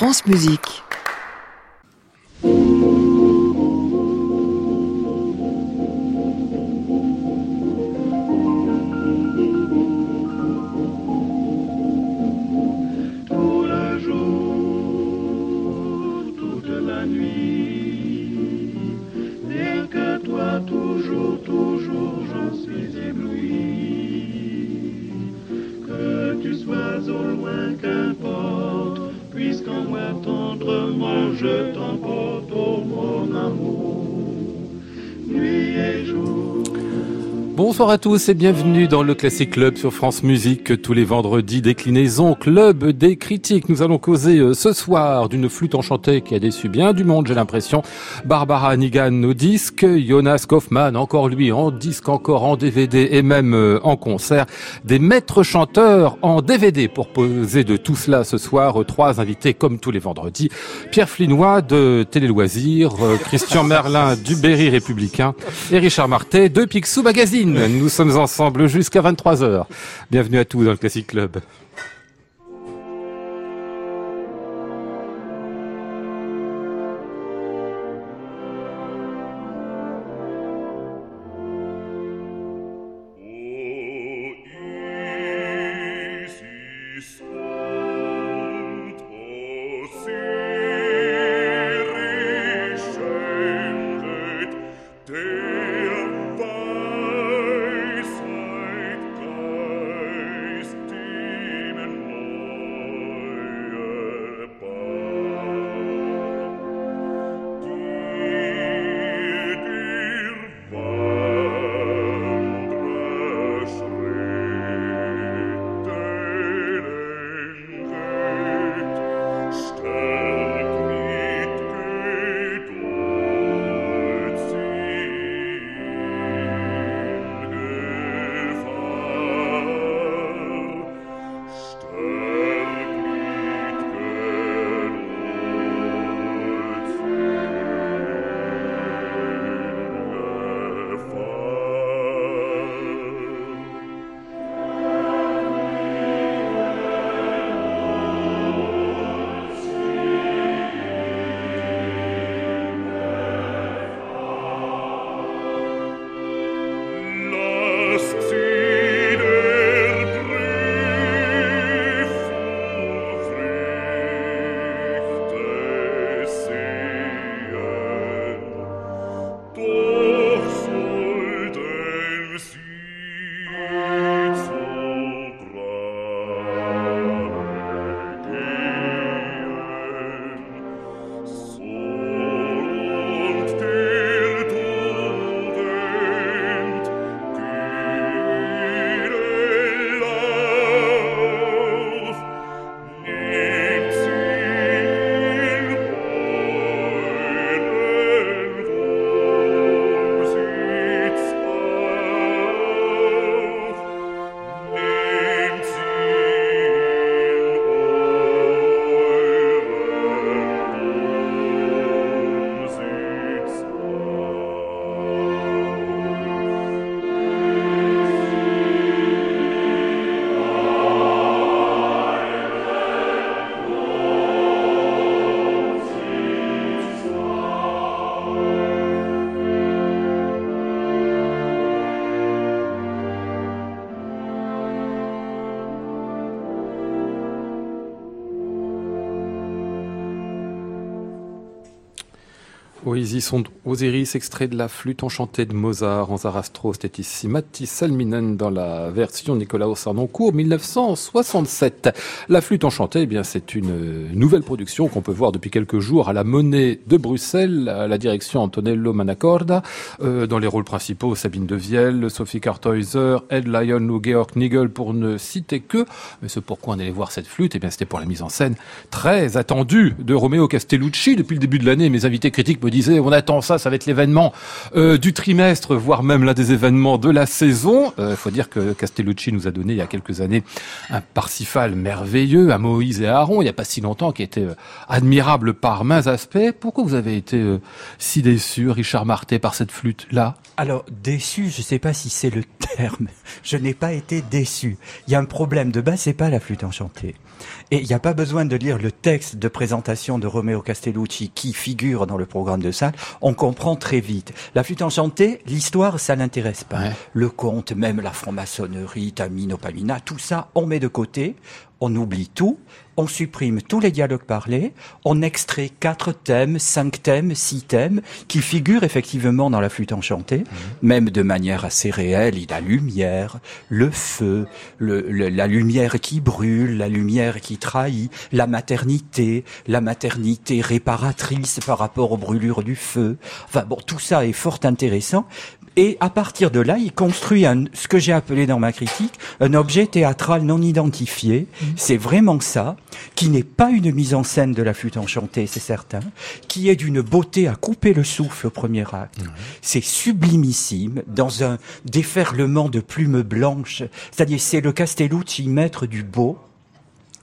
France Musique. Bonsoir à tous et bienvenue dans le Classic Club sur France Musique tous les vendredis déclinaison club des critiques. Nous allons causer euh, ce soir d'une flûte enchantée qui a déçu bien du monde, j'ai l'impression. Barbara Nigan au disque, Jonas Kaufmann encore lui en disque, encore en DVD et même euh, en concert. Des maîtres chanteurs en DVD pour poser de tout cela ce soir. Euh, trois invités comme tous les vendredis. Pierre Flinois de Télé Loisirs, Christian Merlin du Berry Républicain et Richard Martet de Picsou Magazine. Nous sommes ensemble jusqu'à 23h. Bienvenue à tous dans le Classic Club. Poésie sont Osiris, extrait de la flûte enchantée de Mozart en Zarastro, c'était ici Salminen dans la version Nicolas Sarnoncourt 1967. La flûte enchantée, eh bien, c'est une nouvelle production qu'on peut voir depuis quelques jours à la Monnaie de Bruxelles, à la direction Antonello Manacorda, euh, dans les rôles principaux Sabine Devielle, Sophie Karthäuser, Ed Lyon ou Georg Nigel pour ne citer que. Mais ce pourquoi on allait voir cette flûte, eh bien, c'était pour la mise en scène très attendue de Romeo Castellucci depuis le début de l'année. Mes invités critiques me disent on attend ça, ça va être l'événement euh, du trimestre, voire même l'un des événements de la saison. Il euh, faut dire que Castellucci nous a donné il y a quelques années un Parsifal merveilleux à Moïse et à Aaron, il n'y a pas si longtemps, qui était euh, admirable par mains aspects. Pourquoi vous avez été si déçu, Richard Marté, par cette flûte-là? Alors, déçu, je ne sais pas si c'est le terme, je n'ai pas été déçu. Il y a un problème de base, c'est pas la flûte enchantée. Et il n'y a pas besoin de lire le texte de présentation de Romeo Castellucci qui figure dans le programme de On comprend très vite. La flûte enchantée, l'histoire, ça l'intéresse pas. Le conte, même la franc-maçonnerie, Tamino, Pamina, tout ça, on met de côté on oublie tout, on supprime tous les dialogues parlés, on extrait quatre thèmes, cinq thèmes, six thèmes, qui figurent effectivement dans la flûte enchantée, mhm. même de manière assez réelle, la lumière, le feu, la lumière qui brûle, la lumière qui trahit, la maternité, la maternité réparatrice par rapport aux brûlures du feu. Enfin bon, tout ça est fort intéressant, et à partir de là, il construit un, ce que j'ai appelé dans ma critique un objet théâtral non identifié. Mhm. C'est vraiment ça, qui n'est pas une mise en scène de la flûte enchantée, c'est certain, qui est d'une beauté à couper le souffle au premier acte. C'est sublimissime, dans un déferlement de plumes blanches. C'est-à-dire, c'est le Castellucci, maître du beau,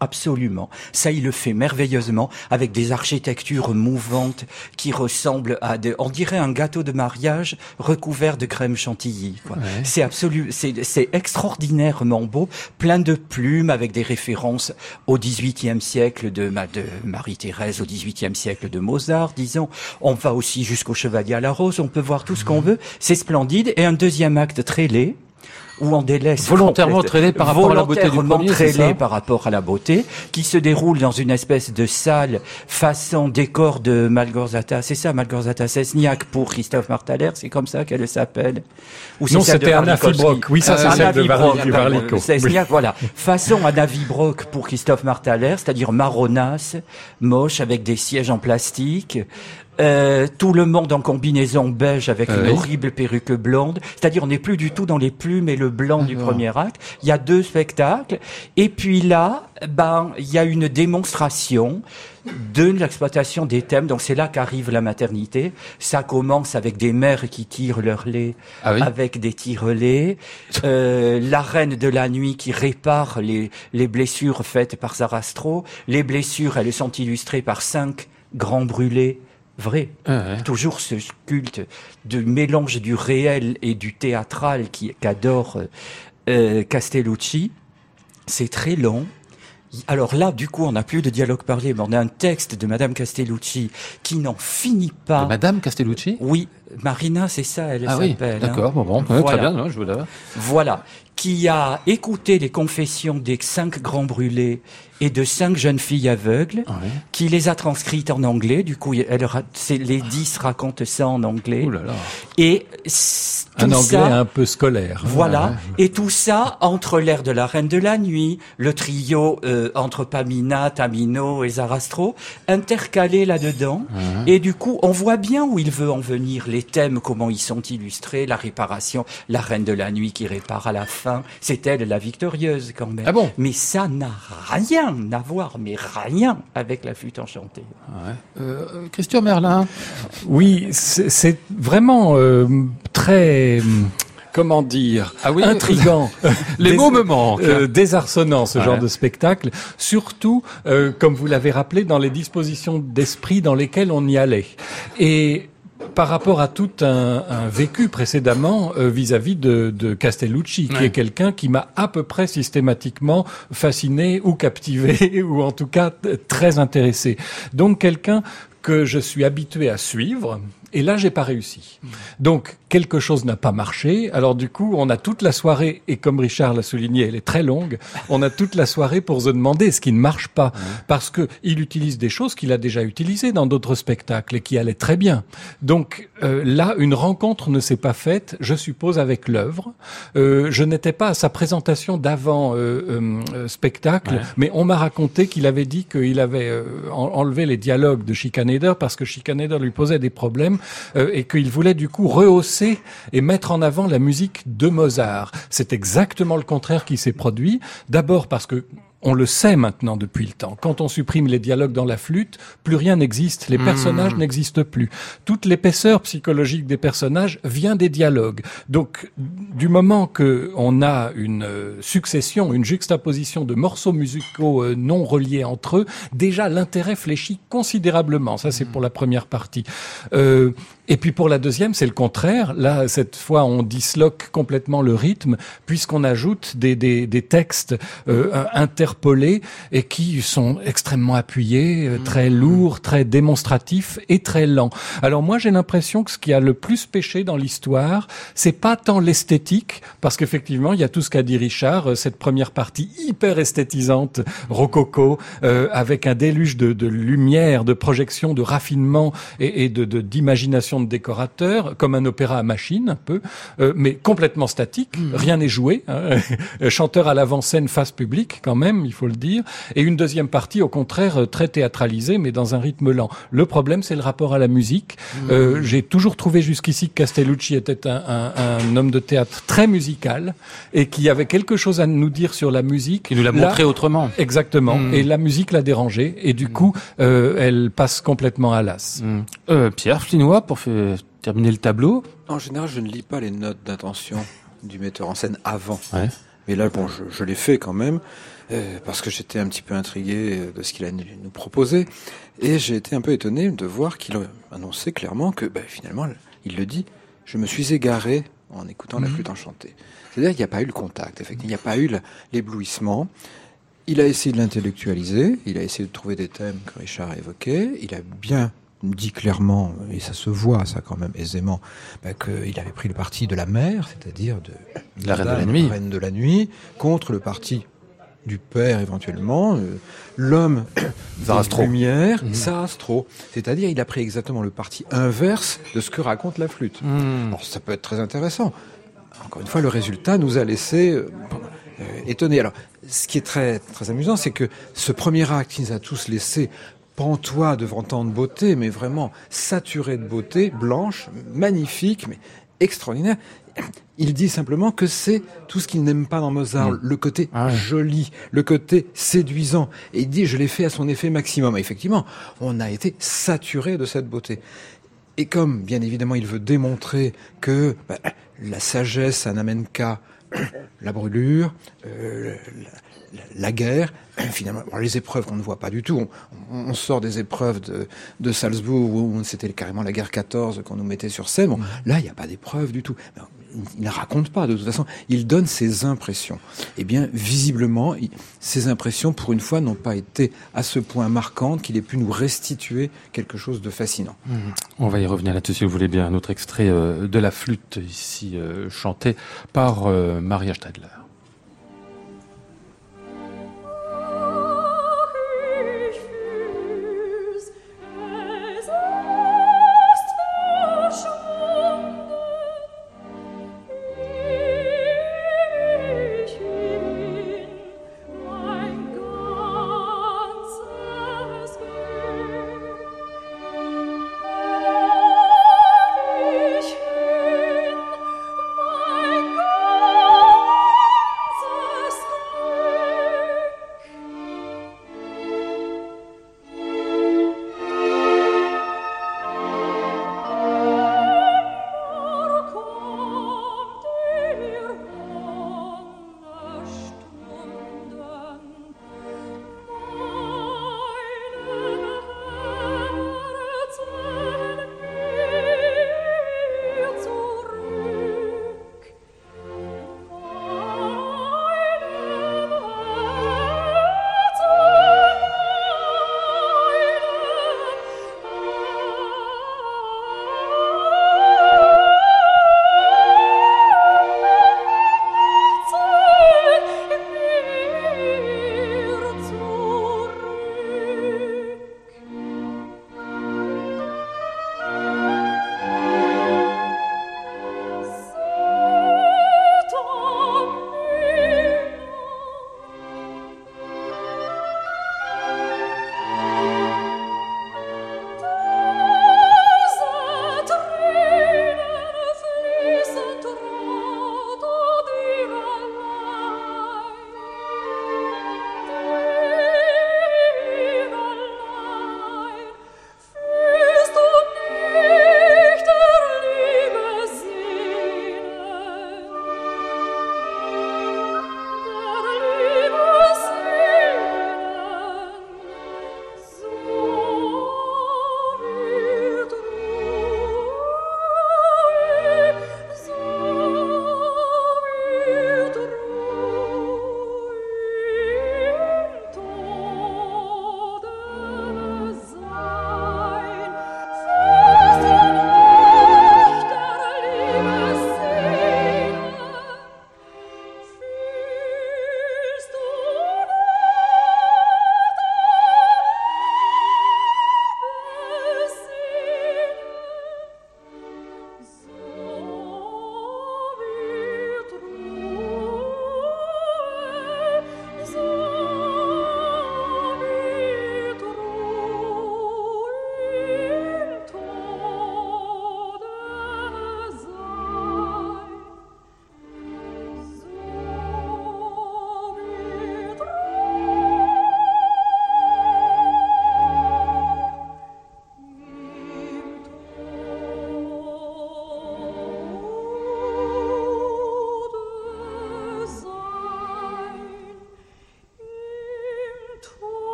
Absolument. Ça, il le fait merveilleusement avec des architectures mouvantes qui ressemblent à de, on dirait un gâteau de mariage recouvert de crème chantilly. C'est absolu, c'est extraordinairement beau, plein de plumes avec des références au XVIIIe siècle de, de Marie-Thérèse, au XVIIIe siècle de Mozart, disons. On va aussi jusqu'au Chevalier à la Rose, on peut voir tout ce qu'on veut. C'est splendide. Et un deuxième acte très laid où on délaisse volontairement traîné par rapport à la beauté du premier, par rapport à la beauté, qui se déroule dans une espèce de salle façon décor de Malgorzata. C'est ça, Malgorzata Sesniak pour Christophe Martaler, c'est comme ça qu'elle s'appelle. Ou non, c'était Anna Vibrock. Oui, ça c'est celle de Varlico. Sesniak, voilà. Façon Anna Vibrock pour Christophe Martaler, c'est-à-dire marronasse, moche avec des sièges en plastique. Euh, tout le monde en combinaison beige avec une horrible perruque blonde. C'est-à-dire, on n'est plus du tout dans les plumes et le blanc du premier acte. Il y a deux spectacles. Et puis là, ben, il y a une démonstration de l'exploitation des thèmes. Donc c'est là qu'arrive la maternité. Ça commence avec des mères qui tirent leur lait ah avec des tirelets. Euh, la reine de la nuit qui répare les, les blessures faites par Sarastro. Les blessures, elles sont illustrées par cinq grands brûlés vrai. Ah Toujours ce culte de mélange du réel et du théâtral qu'adore euh, Castellucci. C'est très long. Alors là, du coup, on n'a plus de dialogue parlé, mais on a un texte de Madame Castellucci qui n'en finit pas. Madame Castellucci? Oui, Marina, c'est ça, elle ah s'appelle. Oui, d'accord, bon, bon voilà. très bien, je vous Voilà, qui a écouté les confessions des cinq grands brûlés et de cinq jeunes filles aveugles, qui les a transcrites en anglais. Du coup, elle, les dix racontent ça en anglais. Et tout un anglais un peu scolaire. Voilà. Et tout ça entre l'air de la Reine de la Nuit, le trio euh, entre Pamina, Tamino et Zarastro, intercalé là-dedans. Et du coup, on voit bien où il veut en venir. Les thèmes, comment ils sont illustrés, la réparation, la Reine de la Nuit qui répare à la fin. C'est elle la victorieuse quand même. Ah bon? Mais ça n'a rien n'avoir mais rien avec la flûte enchantée. Euh, Christian Merlin Oui, c'est vraiment euh, très comment dire, ah oui, intrigant. Les mots me manquent. Euh, désarçonnant ce genre de spectacle, surtout comme vous l'avez rappelé dans les dispositions d'esprit dans lesquelles on y allait. Et par rapport à tout un, vécu précédemment euh, vis-à-vis de, de, Castellucci, qui est quelqu'un qui m'a à peu près systématiquement fasciné ou captivé, ou en tout cas très intéressé. Donc quelqu'un que je suis habitué à suivre, et là, j'ai pas réussi. Donc, quelque chose n'a pas marché. Alors, du coup, on a toute la soirée, et comme Richard l'a souligné, elle est très longue, on a toute la soirée pour se demander ce qui ne marche pas. Parce que il utilise des choses qu'il a déjà utilisées dans d'autres spectacles et qui allaient très bien. Donc, euh, là, une rencontre ne s'est pas faite, je suppose, avec l'œuvre. Euh, je n'étais pas à sa présentation d'avant euh, spectacle, mais on m'a raconté qu'il avait dit qu'il avait enlevé les dialogues de Schikaneder parce que Schikaneder lui posait des problèmes et qu'il voulait du coup rehausser et mettre en avant la musique de Mozart. C'est exactement le contraire qui s'est produit. D'abord parce que on le sait maintenant depuis le temps. Quand on supprime les dialogues dans la flûte, plus rien n'existe, les personnages mmh. n'existent plus. Toute l'épaisseur psychologique des personnages vient des dialogues. Donc, du moment que on a une euh, succession, une juxtaposition de morceaux musicaux euh, non reliés entre eux, déjà l'intérêt fléchit considérablement. Ça, c'est mmh. pour la première partie. Euh, et puis pour la deuxième, c'est le contraire. Là, cette fois, on disloque complètement le rythme puisqu'on ajoute des, des, des textes euh, interpolés et qui sont extrêmement appuyés, euh, très mmh. lourds, très démonstratifs et très lents. Alors moi, j'ai l'impression que ce qui a le plus pêché dans l'histoire, c'est pas tant l'esthétique, parce qu'effectivement, il y a tout ce qu'a dit Richard, euh, cette première partie hyper esthétisante, rococo, euh, avec un déluge de, de, lumière, de projection, de raffinement et, et de d'imagination de décorateur, comme un opéra à machine un peu, euh, mais complètement statique, mmh. rien n'est joué, hein. chanteur à l'avant-scène face public quand même, il faut le dire, et une deuxième partie au contraire euh, très théâtralisée, mais dans un rythme lent. Le problème, c'est le rapport à la musique. Mmh. Euh, j'ai toujours trouvé jusqu'ici que Castellucci était un, un, un, homme de théâtre très musical et qui avait quelque chose à nous dire sur la musique. Il nous l'a montré autrement. Exactement. Mmh. Et la musique l'a dérangé et du coup, euh, elle passe complètement à l'as. Euh, Pierre Flinois, pour faire terminer le tableau En général, je ne lis pas les notes d'intention du metteur en scène avant. Mais là, bon, je, je l'ai fait quand même, parce que j'étais un petit peu intrigué euh, de ce qu'il a nous proposé. Et j'ai été un peu étonné de voir qu'il annonçait clairement que, ben, finalement, il le dit, je me suis égaré en écoutant la mhm. flûte enchantée. C'est-à-dire qu'il n'y a pas eu le contact, effectivement, il n'y a pas eu l'éblouissement. Il a essayé de l'intellectualiser, il a essayé de trouver des thèmes que Richard a évoqués, il a bien dit clairement, et ça se voit, ça quand même aisément, bah, qu'il avait pris le parti de la mer, c'est-à-dire de la reine de la nuit, reine de la nuit, contre le parti du père éventuellement, euh, l'homme Zarastro. lumière, mmh. Sarastro. C'est-à-dire, il a pris exactement le parti inverse de ce que raconte la flûte. Mmh. Alors, ça peut être très intéressant. Encore une fois, le résultat nous a laissé euh, euh, étonnés. Alors, ce qui est très très amusant, c'est que ce premier acte qui nous a tous laissé pantois devant tant de beauté, mais vraiment saturé de beauté, blanche, magnifique, mais extraordinaire. Il dit simplement que c'est tout ce qu'il n'aime pas dans Mozart, mm. le côté ah joli, le côté séduisant. Et il dit, je l'ai fait à son effet maximum. Et effectivement, on a été saturé de cette beauté. Et comme, bien évidemment, il veut démontrer que bah, la sagesse, ça n'amène qu'à la brûlure, euh, la guerre, finalement, les épreuves qu'on ne voit pas du tout. On, sort des épreuves de, de Salzbourg où c'était carrément la guerre 14 qu'on nous mettait sur scène. Bon, là, il n'y a pas d'épreuves du tout. Il ne raconte pas de toute façon. Il donne ses impressions. Eh bien, visiblement, ces impressions, pour une fois, n'ont pas été à ce point marquantes qu'il ait pu nous restituer quelque chose de fascinant. Mmh. On va y revenir là-dessus, si vous voulez bien. Un autre extrait euh, de la flûte ici euh, chanté par euh, Maria Stadler.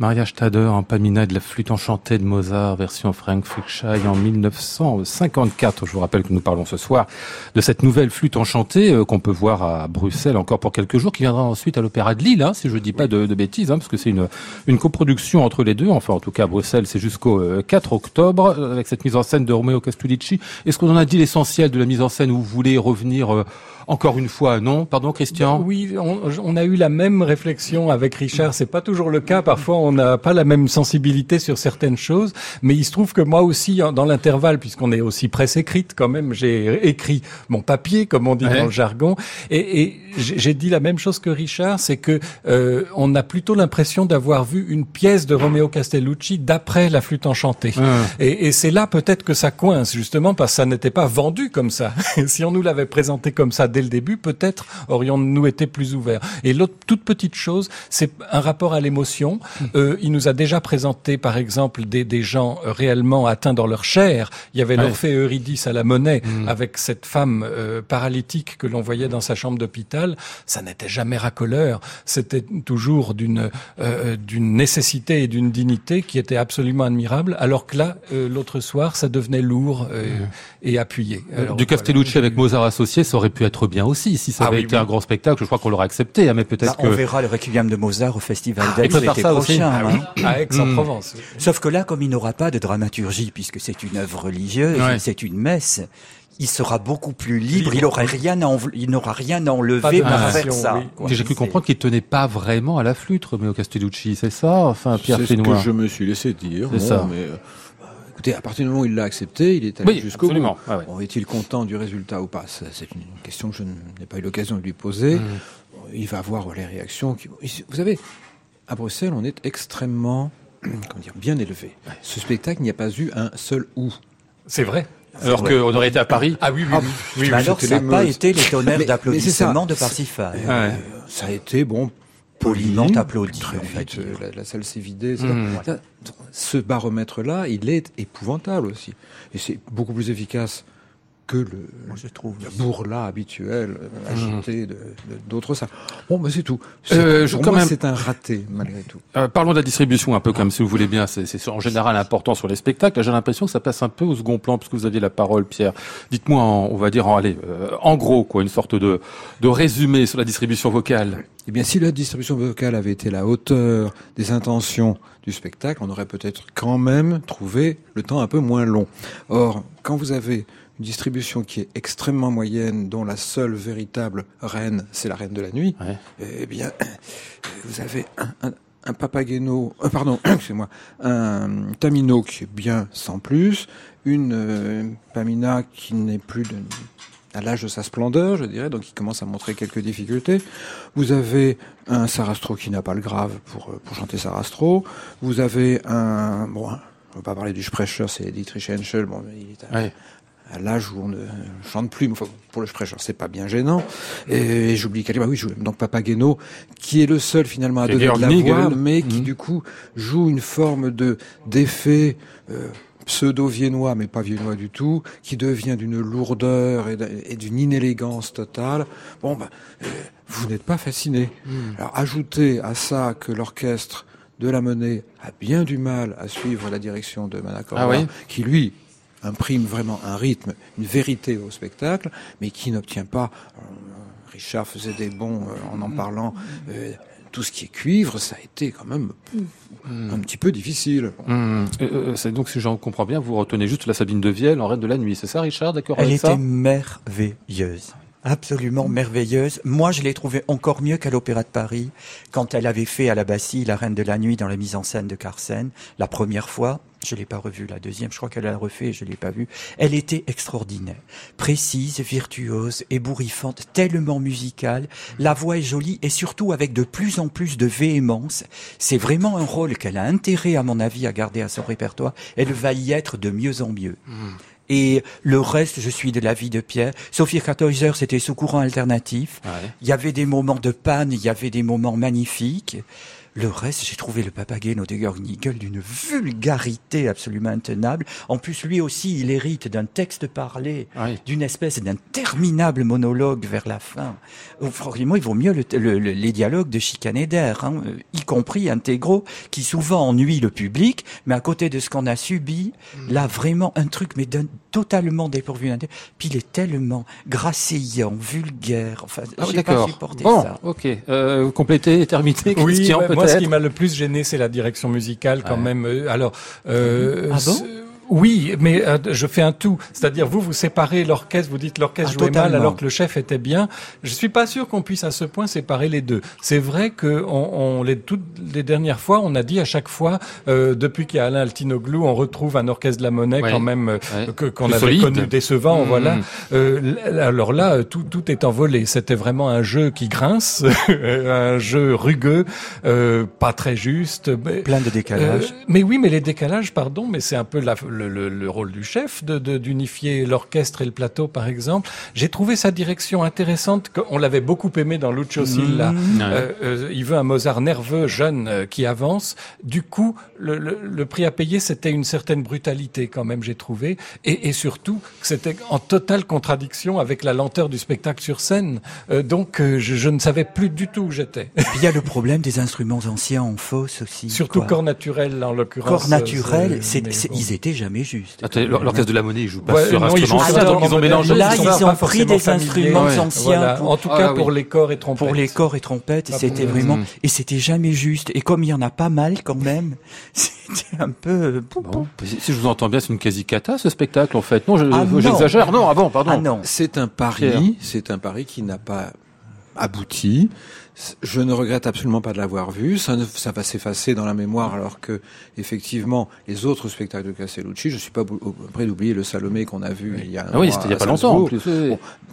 Maria Stader en Pamina de la flûte enchantée de Mozart, version Frank Frickschei en 1954. Je vous rappelle que nous parlons ce soir de cette nouvelle flûte enchantée euh, qu'on peut voir à Bruxelles encore pour quelques jours, qui viendra ensuite à l'Opéra de Lille, hein, si je ne dis pas de, bêtises, hein, parce que c'est une, coproduction entre les deux. Enfin, en tout cas, à Bruxelles, c'est jusqu'au 4 euh, octobre, euh, avec cette mise en scène de Romeo Castellucci. Est-ce qu'on en a dit l'essentiel de la mise en scène où vous voulez revenir encore une fois, non Pardon, Christian Oui, on, a eu la même réflexion avec Richard. C'est pas toujours le cas. Parfois, on n'a pas la même sensibilité sur certaines choses. Mais il se trouve que moi aussi, dans l'intervalle, puisqu'on est aussi presse écrite quand même, j'ai écrit mon papier, comme on dit dans le jargon. Et, et j'ai dit la même chose que Richard, c'est que euh, on a plutôt l'impression d'avoir vu une pièce de Romeo Castellucci d'après la flûte enchantée. Et, et c'est là peut-être que ça coince, justement, parce que ça n'était pas vendu comme ça. si on nous l'avait présenté comme ça dès le début, peut-être aurions-nous été plus ouverts. Et l'autre toute petite chose, c'est un rapport à l'émotion. Hmm. Euh, il nous a déjà présenté, par exemple, des, des gens réellement atteints dans leur chair. Il y avait l'Orphée Eurydice à la monnaie, hmm. avec cette femme euh, paralytique que l'on voyait dans sa chambre d'hôpital. Ça n'était jamais racoleur. C'était toujours d'une euh, d'une nécessité et d'une dignité qui était absolument admirable. Alors que là, euh, l'autre soir, ça devenait lourd hmm. et appuyé. Alors, du Castellucci avec Mozart associé, ça aurait pu être bien aussi. Si ça ah avait été un grand spectacle, je crois qu'on l'aurait accepté. Hein, mais peut-être bah, On verra le Requiem de Mozart au Festival ah, d'Aix l'été prochain. Hein. Ah à Aix-en-Provence. Hmm. Sauf que là, comme il n'aura pas de dramaturgie, puisque c'est une œuvre religieuse, c'est une messe, il sera beaucoup plus libre, il n'aura rien à il n'aura rien à enlever par faire ça. J'ai cru comprendre qu'il tenait pas vraiment à la flûte, Romeo Castellucci, c'est ça? Enfin, Pierre C'est ce que je me suis laissé dire. C'est ça. Mais euh, Écoutez, à partir du moment où il l'a accepté, il est allé jusqu'au bout. Ah est-il content du résultat ou pas? C'est une question que je n'ai pas eu l'occasion de lui poser. Mmh. Il va voir les réactions. Vous savez, à Bruxelles, on est extrêmement comment dire, bien élevé. Ce spectacle, il n'y a pas eu un seul ou. C'est vrai. Alors qu'on aurait été à Paris. Ah oui, oui, ah, oui. alors ça n'a pas été les tonnerres d'applaudissements de Parsifal. Euh, ça a été, bon, poliment applaudi. En fait, euh, la, salle s'est vidée. Mmh. Ce baromètre-là, il est épouvantable aussi. Et c'est beaucoup plus efficace que le, je trouve, le bourrelat habituel, mmh. agité de, d'autres salles. Bon, mais c'est tout. Euh, je, pour moi, c'est un raté, malgré tout. Euh, parlons de la distribution un peu, comme si vous voulez bien. C'est, c'est en général important sur les spectacles. J'ai l'impression que ça passe un peu au second plan, puisque vous aviez la parole, Pierre. Dites-moi, on va dire, en, allez, euh, en gros, quoi, une sorte de, de résumé sur la distribution vocale. Eh bien, si la distribution vocale avait été la hauteur des intentions du spectacle, on aurait peut-être quand même trouvé le temps un peu moins long. Or, quand vous avez une distribution qui est extrêmement moyenne, dont la seule véritable reine, c'est la reine de la nuit, eh bien, vous avez un, un, Papageno, euh, pardon, excusez-moi, un Tamino qui est bien sans plus, une euh, Pamina qui n'est plus de, à l'âge de sa splendeur, je dirais, donc il commence à montrer quelques difficultés. Vous avez un Sarastro qui n'a pas le grave pour, euh, pour chanter Sarastro. Vous avez un, bon, on va pas parler du Sprecher, c'est Dietrich Henschel, bon, il est à, à l'âge où on ne chante plus. pour le Sprecher, c'est pas bien gênant. Et, j'oublie quelqu'un, bah oui, donc Papageno, qui est le seul finalement à donner de la voix, mais qui mmh. du coup joue une forme de d'effet euh, pseudo-viennois, mais pas viennois du tout, qui devient d'une lourdeur et d'une inélégance totale. Bon, ben, euh, vous n'êtes pas fasciné. Mmh. Alors ajoutez à ça que l'orchestre de la monnaie a bien du mal à suivre la direction de Manacorda, ah qui lui imprime vraiment un rythme, une vérité au spectacle, mais qui n'obtient pas. Euh, Richard faisait des bons euh, en en parlant. Euh, tout ce qui est cuivre, ça a été quand même mm. un petit peu difficile. Mm. c'est donc, si j'en comprends bien, vous retenez juste la Sabine de Vielle en Reine de la Nuit, c'est ça, Richard D'accord Elle était merveilleuse. Absolument merveilleuse. Moi, je l'ai trouvée encore mieux qu'à l'Opéra de Paris, quand elle avait fait à la Bastille La Reine de la Nuit dans la mise en scène de Carsen, la première fois. Je l'ai pas revue la deuxième, je crois qu'elle l'a refait, je l'ai pas vue. Elle était extraordinaire, précise, virtuose, ébouriffante, tellement musicale. La voix est jolie et surtout avec de plus en plus de véhémence. C'est vraiment un rôle qu'elle a intérêt, à mon avis, à garder à son répertoire. Elle va y être de mieux en mieux. Hmm. Et le reste, je suis de l'avis de Pierre. Sophie Karthäuser, c'était sous courant alternatif. Il y avait des moments de panne, il y avait des moments magnifiques. Le reste, j'ai trouvé le Papageno de Nigel d'une vulgarité absolument intenable. En plus, lui aussi, il hérite d'un texte parlé, d'une espèce d'interminable monologue vers la fin. Franchement, il vaut mieux les dialogues de Chicanéder, hein, y compris intégraux, qui souvent ennuient le public, mais à côté de ce qu'on a subi, mm. là, vraiment un truc, mais d'un totalement dépourvu Puis il est tellement grasséillant, vulgaire. Enfin, ah, j'ai pas supporté bon, ça. Ok. Euh, complété, terminé. Oui, moi, ce qui m'a le plus gêné, c'est la direction musicale, quand même. Euh, alors, euh, ah bon? Oui, mais euh, je fais un tout. C'est-à-dire, vous, vous séparez l'orchestre, vous dites l'orchestre ah, jouait mal alors que le chef était bien. Je suis pas sûr qu'on puisse à ce point séparer les deux. C'est vrai que on, on, les, toutes les dernières fois, on a dit à chaque fois, euh, depuis qu'il y a Alain Altinoglou, on retrouve un orchestre de la monnaie quand même euh, que qu'on avait connu décevant. Mmh. Voilà. Euh, alors là, tout, tout est envolé. C'était vraiment un jeu qui grince, un jeu rugueux, pas très juste. Plein de décalages. mais oui, mais les décalages, pardon, mais c'est un peu la le, rôle du chef de d'unifier l'orchestre et le plateau, par exemple. J'ai trouvé sa direction intéressante. On l'avait beaucoup aimé dans Lucio Silla. Mmh. Euh, euh, il veut un Mozart nerveux, jeune, euh, qui avance. Du coup, le, le, prix à payer, c'était une certaine brutalité quand même, j'ai trouvé, et, et surtout c'était en totale contradiction avec la lenteur du spectacle sur scène. donc, je, je, ne savais plus du tout où j'étais. Il y a le problème des instruments anciens en fausse aussi. Surtout corps naturel en l'occurrence. Corps naturel, c'est, ils étaient jamais juste. L'orchestre de la monnaie, il joue pas sur instruments anciens, donc ils ont mélangé. Là, ils ont pris des instruments anciens. En tout cas, ah pour les corps et trompettes. Pour les corps et trompettes, c'était vraiment, et c'était jamais juste. Et comme il y en a pas mal quand même, c'était un peu... Euh, si je vous entends bien, c'est une quasi-cata, ce spectacle, en fait. Non, ah j'exagère. Non, avant, pardon. Ah non. C'est un pari, c'est un pari qui n'a pas abouti. Je ne regrette absolument pas de l'avoir vu. Ça, ça va s'effacer dans la mémoire, alors que effectivement, les autres spectacles de Castellucci, je suis pas prêt d'oublier le Salomé qu'on a vu il y a. Ah oui, c'était il y a pas longtemps. En plus,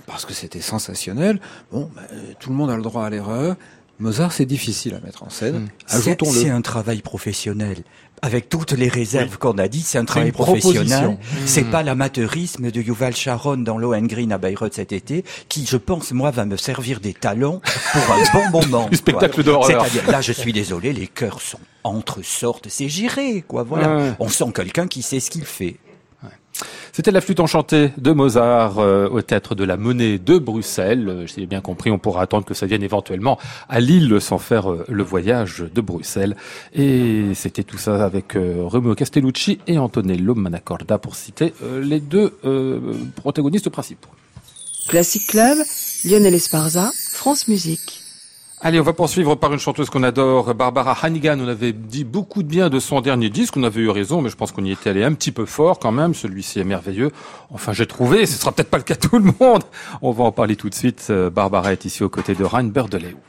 parce que c'était sensationnel. Bon, bah, tout le monde a le droit à l'erreur. Mozart, c'est difficile à mettre en scène. Hmm. C'est un travail professionnel. Avec toutes les réserves qu'on a dit, c'est un travail professionnel. C'est hmm. pas l'amateurisme de Yuval Sharon dans Lohengrin à Bayreuth cet été, qui, je pense, moi, va me servir des talons pour un bon moment. du spectacle d'horreur. C'est-à-dire, là, je suis désolé, les cœurs sont entre sortes, c'est géré, quoi, voilà. On sent quelqu'un qui sait ce qu'il fait. C'était la flûte enchantée de Mozart euh, au théâtre de la Monnaie de Bruxelles. Euh, j'ai bien compris, on pourra attendre que ça vienne éventuellement à Lille sans faire euh, le voyage de Bruxelles. Et c'était tout ça avec Romeo Castellucci et Antonello Manacorda pour citer les deux protagonistes principaux. Classic Club, Lionel Esparza, France Musique. Allez, on va poursuivre par une chanteuse qu'on adore, Barbara Hannigan. On avait dit beaucoup de bien de son dernier disque, on avait eu raison, mais je pense qu'on y était allé un petit peu fort quand même. Celui-ci est merveilleux. Enfin, j'ai trouvé, ce sera peut-être pas le cas de tout le monde. On va en parler tout de suite. Euh, Barbara est ici aux côtés de Ryan Berdeleau.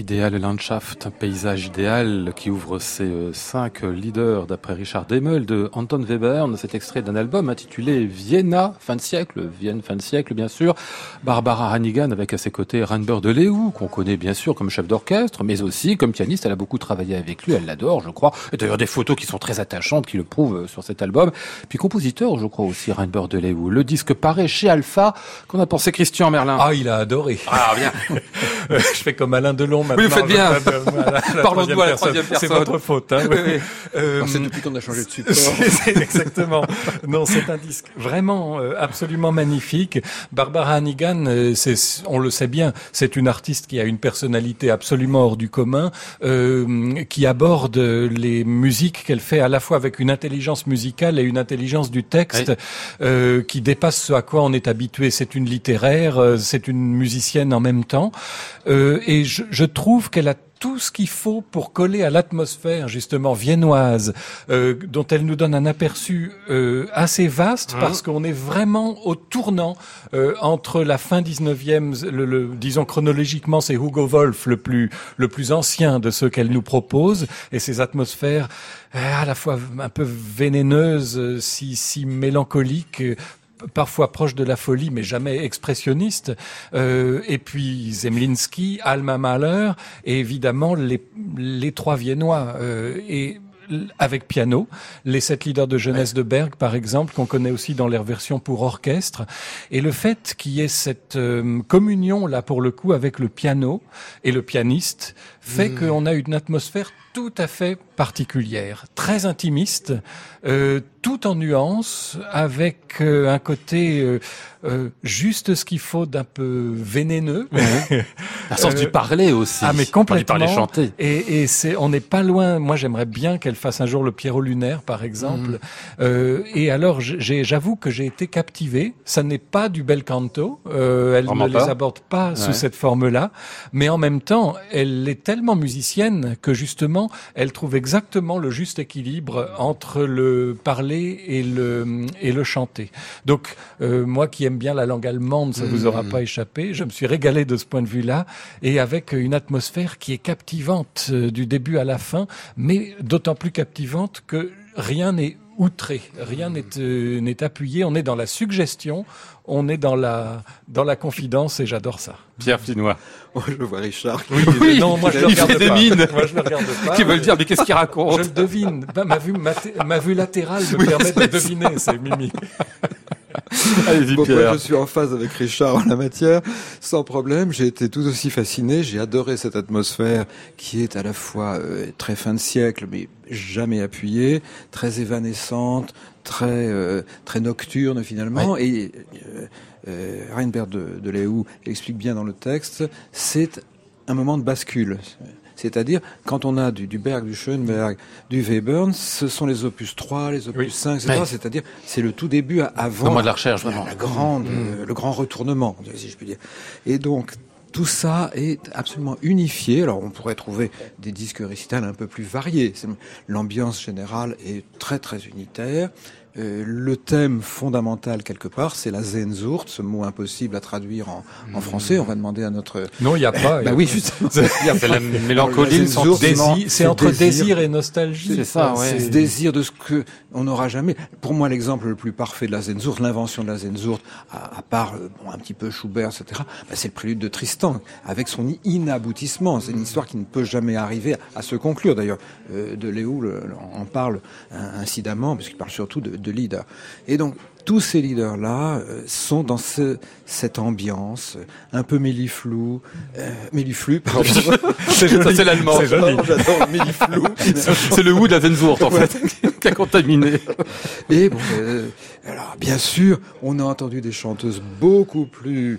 Idéal Landschaft, un paysage idéal qui ouvre ses euh, cinq leaders d'après Richard Demel de Anton Webern. Cet extrait d'un album intitulé Vienna, fin de siècle, Vienne, fin de siècle, bien sûr. Barbara Hannigan avec à ses côtés Reinbert de Leeuw, qu'on connaît bien sûr comme chef d'orchestre, mais aussi comme pianiste. Elle a beaucoup travaillé avec lui, elle l'adore, je crois. Et d'ailleurs des photos qui sont très attachantes qui le prouvent euh, sur cet album. Puis compositeur, je crois aussi Reinbert de Leeuw. Le disque paraît chez Alpha. Qu'en a pensé Christian Merlin? Ah, il a adoré. Ah, bien. je fais comme Alain Delon oui, vous faites bien. Parlons de moi la troisième personne. C'est votre faute. Hein, oui, oui. Euh, c'est depuis qu'on a changé de support. exactement. Non, c'est un disque vraiment euh, absolument magnifique. Barbara Hannigan, euh, on le sait bien, c'est une artiste qui a une personnalité absolument hors du commun, euh, qui aborde les musiques qu'elle fait à la fois avec une intelligence musicale et une intelligence du texte euh, qui dépasse ce à quoi on est habitué. C'est une littéraire, euh, c'est une musicienne en même temps, et je, je trouve qu'elle a tout ce qu'il faut pour coller à l'atmosphère justement viennoise, euh, dont elle nous donne un aperçu euh, assez vaste mmh. parce qu'on est vraiment au tournant euh, entre la fin 19e, le, le, disons chronologiquement, c'est Hugo Wolf le plus le plus ancien de ceux qu'elle nous propose et ces atmosphères à la fois un peu vénéneuses, si, si mélancoliques, parfois proche de la folie, mais jamais expressionniste. Euh, et puis Zemlinski, Alma Mahler, et évidemment les, les trois Viennois. Euh, et avec piano, les sept leaders de jeunesse de Berg, par exemple, qu'on connaît aussi dans leur version pour orchestre. Et le fait qu'il y ait cette euh, communion, là, pour le coup, avec le piano et le pianiste, fait mmh. qu'on a une atmosphère tout à fait particulière, très intimiste, euh, tout en nuances, avec euh, un côté euh, euh, juste ce qu'il faut d'un peu vénéneux. Un sens du parler aussi. Ah mais complètement. Du parler chanté. Et, et c'est, on n'est pas loin. Moi, j'aimerais bien qu'elle fasse un jour le Pierrot lunaire, par exemple. Mm. et alors, j'avoue que j'ai été captivé. Ça n'est pas du bel canto. elle ne les aborde pas sous cette forme-là, mais en même temps, elle est tellement musicienne que justement, elle trouve exactement le juste équilibre entre le parler et le et le chanter. Donc euh, moi qui aime bien la langue allemande, ça vous aura mmh. pas échappé. Je me suis régalé de ce point de vue-là et avec une atmosphère qui est captivante euh, du début à la fin, mais d'autant plus captivante que rien n'est outré, rien n'est euh, n'est appuyé. On est dans la suggestion, on est dans la dans la confidence et j'adore ça. Pierre Finois. Moi, je vois Richard. Oui, non, moi je le regarde des pas. mines. Moi je le regarde pas. Qui veulent dire mais qu'est-ce qu'il raconte Je le devine. Bah, ma vue ma, vue latérale me permet de deviner, c'est Mimi. Bon, moi, je suis en phase avec Richard en la matière, sans problème. J'ai été tout aussi fasciné. J'ai adoré cette atmosphère qui est à la fois euh, très fin de siècle, mais jamais appuyée, très évanescente, très euh, très nocturne finalement. Et euh, euh, Reinbert de, de Léou explique bien dans le texte, c'est un moment de bascule. C'est-à-dire, quand on a du, du Berg, du Schoenberg, du Webern, ce sont les opus 3, les opus 5, etc. C'est-à-dire, c'est le tout début avant de la recherche, vraiment. La grande, mm. le grand retournement, si je puis dire. Et donc, tout ça est absolument unifié. Alors on pourrait trouver des disques récitals un peu plus variés. L'ambiance générale est très très unitaire. Euh, le thème fondamental quelque part, c'est la Zenzurt, ce mot impossible à traduire en, en hmm. français. On va demander à notre. Non, il n'y a pas. bah oui, justement. C'est la mélancolie, c'est entre désir et nostalgie. C'est ça, ouais. C'est ce désir de ce que on n'aura jamais. Pour moi, l'exemple le plus parfait de la Zenzurt, l'invention de la Zenzurt, à, à part euh, bon, un petit peu Schubert, etc. Bah, c'est le prélude de Tristan, avec son inaboutissement. C'est une histoire qui ne peut jamais arriver à, se conclure. D'ailleurs, euh, de Léo en parle incidemment, parce qu'il parle surtout de, de leaders. Et donc, tous ces leaders-là euh, sont dans ce, cette ambiance euh, un peu méliflou, euh, méliflu, pardon. c'est l'allemand. C'est joli. J'adore méliflou. c'est le Wood en fait, qui a contaminé. Et bon, euh, alors, bien sûr, on a entendu des chanteuses beaucoup plus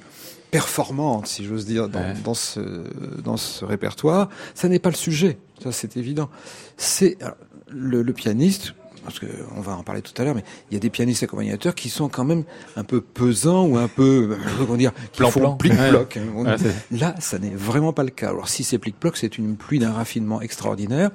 performantes, si j'ose dire, dans, ouais. dans, ce, dans ce répertoire. Ça n'est pas le sujet, ça c'est évident. C'est le, le pianiste parce que on va en parler tout à l'heure, mais il y a des pianistes accompagnateurs qui sont quand même un peu pesants ou un peu, euh, comment dire, qui Plan, font plan. plic-ploc. hein. Ouais, Là, ça n'est vraiment pas le cas. Alors si c'est plic-ploc, c'est une pluie d'un raffinement extraordinaire.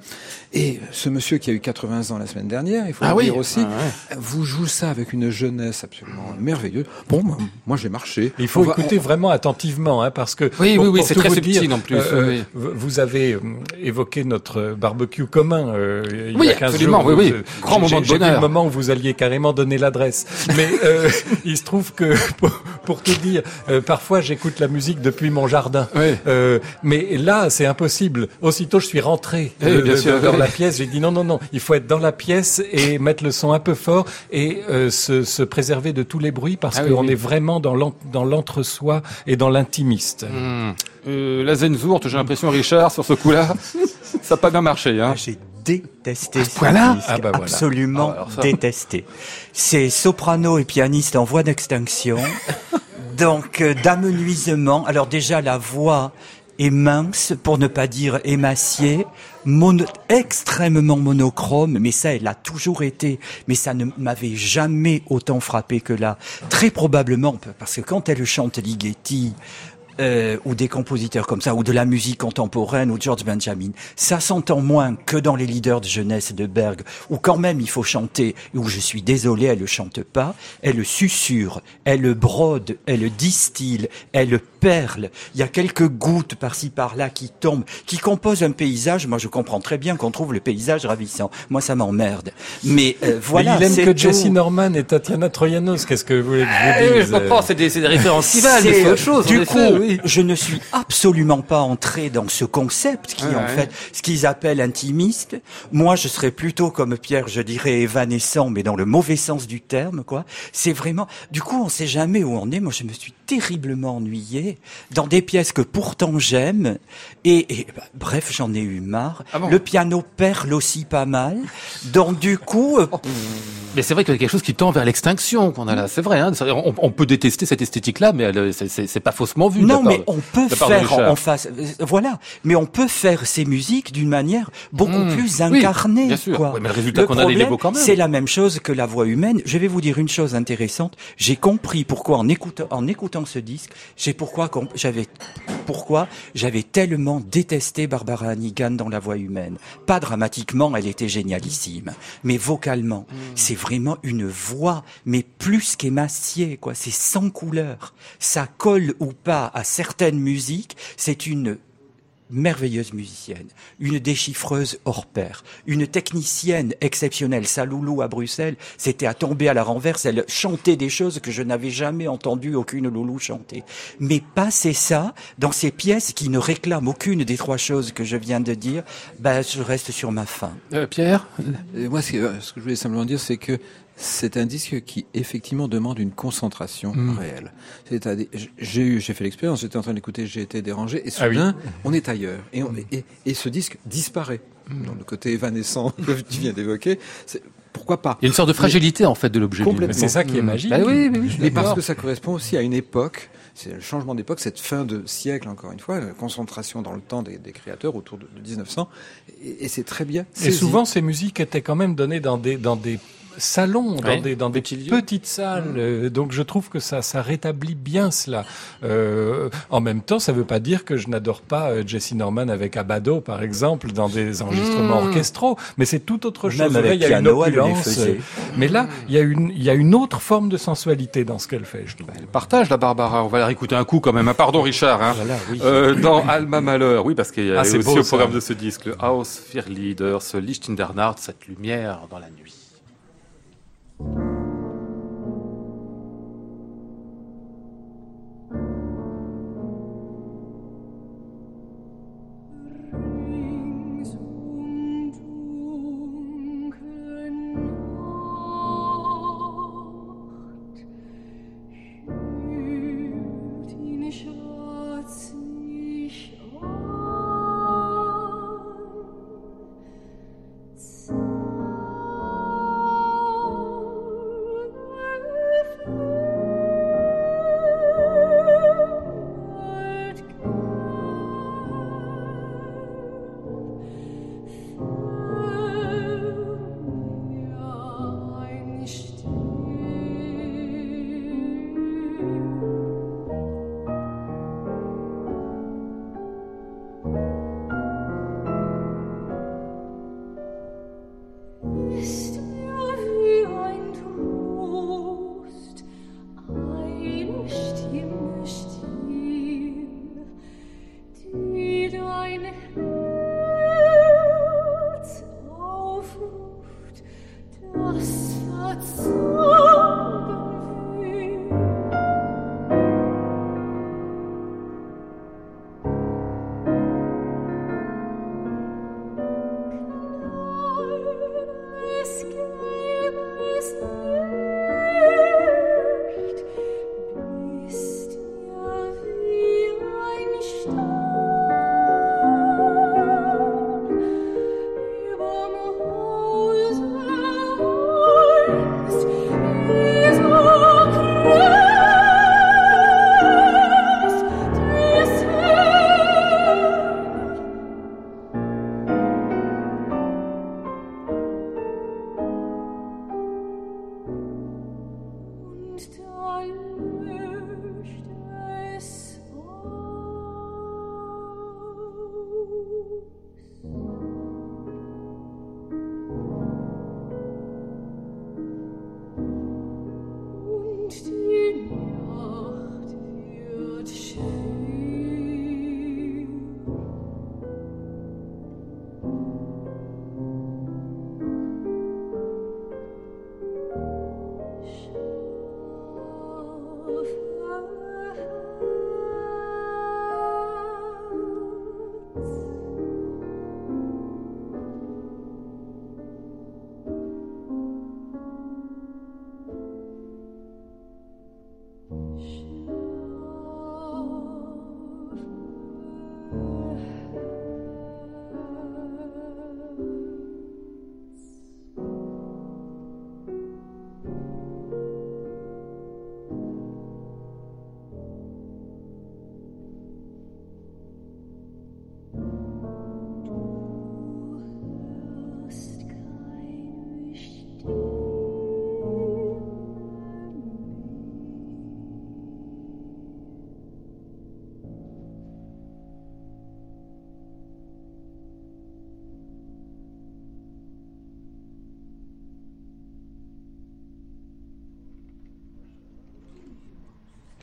Et ce monsieur qui a eu 80 ans la semaine dernière, il faut Ah le oui. dire aussi, Ah ouais. vous jouez ça avec une jeunesse absolument merveilleuse. Bon, moi, moi j'ai marché. Il faut On va- écouter vraiment attentivement, hein, parce que Oui, pour- oui, oui, pour c'est très subtil dire, en plus, euh, oui. Vous avez euh, évoqué notre barbecue commun. euh, il Oui, y a 15 absolument, jours, oui, oui. Grand j'ai- moment de vu bonheur. le moment où vous alliez carrément donner l'adresse. Mais euh, il se trouve que pour, pour tout dire, euh, parfois j'écoute la musique depuis mon jardin. Oui. Euh, mais là, c'est impossible. Aussitôt, je suis rentré Oui, euh, bien de- sûr, dans oui. la pièce. J'ai dit non, non, non. Il faut être dans la pièce et mettre le son un peu fort et euh, se, se préserver de tous les bruits parce Ah qu'on oui. est vraiment dans l'en- dans l'entre-soi et dans l'intimiste. Euh, la Zenzourte, j'ai l'impression, Richard, sur ce coup-là, ça n'a pas bien marché. Hein. Ah, détesté ce point-là disque, Ah bah voilà. absolument Ah, alors ça. détesté. C'est soprano et pianiste en voie d'extinction, donc euh, d'amenuisement. Alors déjà la voix est mince, pour ne pas dire émaciée, mono- extrêmement monochrome, mais ça, elle a toujours été. Mais ça ne m'avait jamais autant frappé que là. Très probablement, parce que quand elle chante Ligeti, euh, ou des compositeurs comme ça, ou de la musique contemporaine, ou George Benjamin, ça s'entend moins que dans les leaders de jeunesse de Berg, où quand même il faut chanter, où je suis désolé, elle ne chante pas, elle susurre, elle brode, elle distille, elle perle. Il y a quelques gouttes par-ci par-là qui tombent, qui composent un paysage. Moi, je comprends très bien qu'on trouve le paysage ravissant. Moi, ça m'emmerde. Mais euh, voilà, Mais il aime c'est que tout. Jesse Norman et Tatiana Troyanos. Qu'est-ce que vous voulez que je Eh vous oui, dise je comprends, c'est des, c'est des références mais C'est- c'est autre chose. Du coup, effet, oui. je ne suis absolument pas entré dans ce concept qui, Ouais, en ouais. fait, ce qu'ils appellent intimiste. Moi, je serais plutôt comme Pierre, je dirais évanescent, mais dans le mauvais sens du terme, quoi. C'est vraiment. Du coup, on sait jamais où on est. Moi, je me suis terriblement ennuyé dans des pièces que pourtant j'aime. Et, et, bah, bref, j'en ai eu marre. Ah bon le piano perle aussi pas mal. Donc, du coup, euh, Mais c'est vrai qu'il y a quelque chose qui tend vers l'extinction qu'on a là. C'est vrai, hein. On, on peut détester cette esthétique-là, mais c'est- pas faussement vu. Non, mais on peut faire en face, euh, voilà. Mais on peut faire ces musiques d'une manière beaucoup Mmh. plus Oui, incarnée. bien sûr. quoi. Ouais, mais le résultat qu'on a, il est problème, beau quand même. C'est la même chose que la voix humaine. Je vais vous dire une chose intéressante. J'ai compris pourquoi en écoutant, en écoutant ce disque, j'ai pourquoi j'avais, pourquoi j'avais tellement détesté Barbara Hannigan dans la voix humaine. Pas dramatiquement, elle était génialissime, mais vocalement, Mmh. c'est vraiment une voix, mais plus qu'émaciée, quoi. C'est sans couleur. Ça colle ou pas à certaines musiques. C'est une merveilleuse musicienne, une déchiffreuse hors pair, une technicienne exceptionnelle. Sa loulou à Bruxelles, c'était à tomber à la renverse. Elle chantait des choses que je n'avais jamais entendu aucune loulou chanter. Mais passer ça dans ces pièces qui ne réclament aucune des trois choses que je viens de dire, ben, je reste sur ma faim. Euh, Pierre? Et moi, que, ce que je voulais simplement dire, c'est que c'est un disque qui effectivement demande une concentration Mm. réelle. C'est-à-dire, j'ai eu, j'ai fait l'expérience, j'étais en train d'écouter, j'ai été dérangé, et Ah oui. soudain, on est ailleurs, et, on- et, et ce disque disparaît. Dans le côté évanescent que tu viens d'évoquer, c'est- pourquoi pas? Il y a une sorte de fragilité, en fait, de l'objet. Complètement. Mais c'est ça qui est Mmh. magique. Bah oui, oui, oui, Mais parce que ça correspond aussi à une époque, c'est le changement d'époque, cette fin de siècle, encore une fois, la concentration dans le temps des, des créateurs autour de, de 1900, et, et c'est très bien. Et saisi. souvent, ces musiques étaient quand même données dans des dans des salons, dans Ouais, des dans des petites salles. Euh, Donc, je trouve que ça ça rétablit bien cela. Euh, en même temps, ça veut pas dire que je n'adore pas euh, Jesse Norman avec Abado, par exemple, dans des enregistrements Mmh. orchestraux. Mais c'est tout autre chose. Même Là, avec il y a une elle opulence. faisait. Mais là, il y a une il y a une autre forme de sensualité dans ce qu'elle fait, je trouve. Partage la Barbara. On va la réécouter un coup quand même. Ah, Pardon, Richard. Hein. Voilà, oui. Euh, dans Alma Malheur, oui, parce qu'il y a Ah, c'est aussi beau, au ça. programme de ce disque le Haus Lieder, ce Licht in der Nacht, cette lumière dans la nuit. Bye.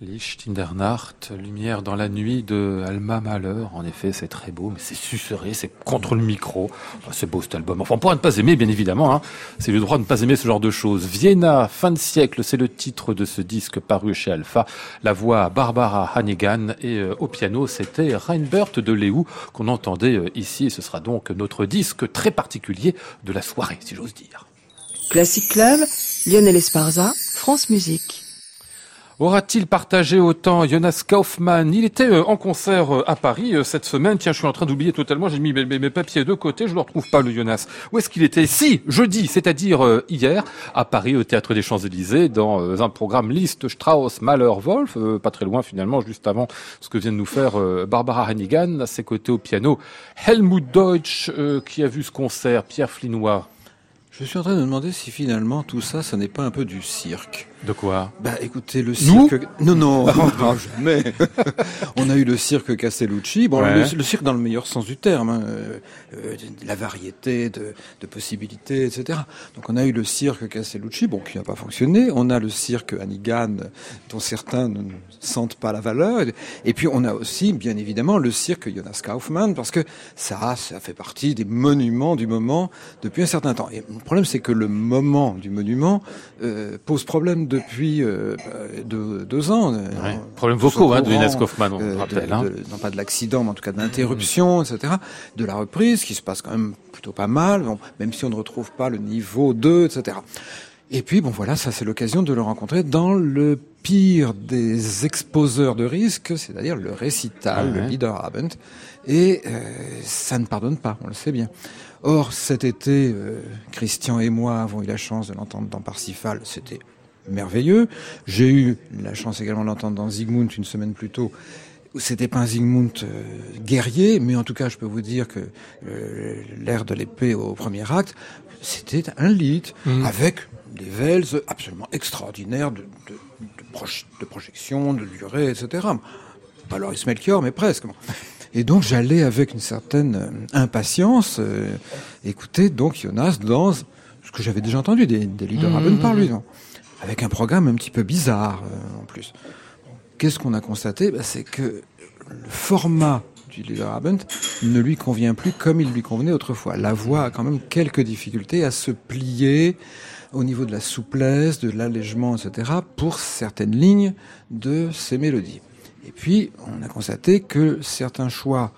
Licht in der Lumière dans la nuit de Alma Mahler. En effet, c'est très beau, mais c'est susurré, c'est contre le micro. C'est beau cet album. Enfin, on pourra ne pas aimer, bien évidemment. Hein. C'est le droit de ne pas aimer ce genre de choses. Vienna, fin de siècle, c'est le titre de ce disque paru chez Alpha. La voix Barbara Hannigan et euh, au piano, c'était Reinbert de Léou qu'on entendait euh, ici. Et ce sera donc notre disque très particulier de la soirée, si j'ose dire. Classic Club, Lionel Esparza, France Musique. Aura-t-il partagé autant Jonas Kaufmann? Il était euh, en concert euh, à Paris euh, cette semaine. Tiens, je suis en train d'oublier totalement. J'ai mis mes, papiers de côté. Je ne le retrouve pas, le Jonas. Où est-ce qu'il était? Si, jeudi, c'est-à-dire hier, à Paris, au Théâtre des Champs-Élysées, dans un programme Liszt, Strauss, Mahler, Wolf. pas très loin, finalement, juste avant ce que vient de nous faire Barbara Hannigan. À ses côtés au piano, Helmut Deutsch, qui a vu ce concert. Pierre Flinois. Je suis en train de me demander si finalement tout ça, ça n'est pas un peu du cirque. De quoi Bah écoutez, le Nous cirque... Non, non, non, jamais. On a eu le cirque Castellucci, bon, Ouais. le, le cirque dans le meilleur sens du terme, hein, euh, de la variété de, de possibilités, etc. Donc on a eu le cirque Castellucci, bon, qui n'a pas fonctionné. On a le cirque Hannigan, dont certains ne sentent pas la valeur. Et puis on a aussi, bien évidemment, le cirque Jonas Kaufmann, parce que ça, ça fait partie des monuments du moment depuis un certain temps. Et le problème, c'est que le moment du monument euh, pose problème depuis euh, bah, deux, deux ans. Ouais. Euh, Problèmes tous vocaux au hein, de Jonas Kaufmann, on euh, de- rappelle. hein. de- non pas de l'accident, mais en tout cas de l'interruption, etc. De la reprise, qui se passe quand même plutôt pas mal, bon, même si on ne retrouve pas le niveau 2, etc. Et puis, bon voilà, ça c'est l'occasion de le rencontrer dans le pire des exposeurs de risques, c'est-à-dire le récital, Ouais. le Liederabend. Et euh, ça ne pardonne pas, on le sait bien. Or, cet été, euh, Christian et moi avons eu la chance de l'entendre dans Parsifal, c'était merveilleux. J'ai eu la chance également de l'entendre dans Zygmunt une semaine plus tôt. où C'était pas un Zygmunt euh, guerrier, mais en tout cas, je peux vous dire que euh, l'ère de l'épée au premier acte, c'était un lit avec des vels absolument extraordinaires de, de, de, proje- de projection, de durée, etc. Pas Loris Melchior, mais presque. Et donc j'allais avec une certaine euh, impatience euh, écouter donc Jonas dans ce que j'avais déjà entendu des, des leaders Mhm, par lui, avec un programme un petit peu bizarre euh, en plus. Qu'est-ce qu'on a constaté? Ben, C'est que le format du Liederabend ne lui convient plus comme il lui convenait autrefois. La voix a quand même quelques difficultés à se plier au niveau de la souplesse, de l'allègement, etc., pour certaines lignes de ces mélodies. Et puis, on a constaté que certains choix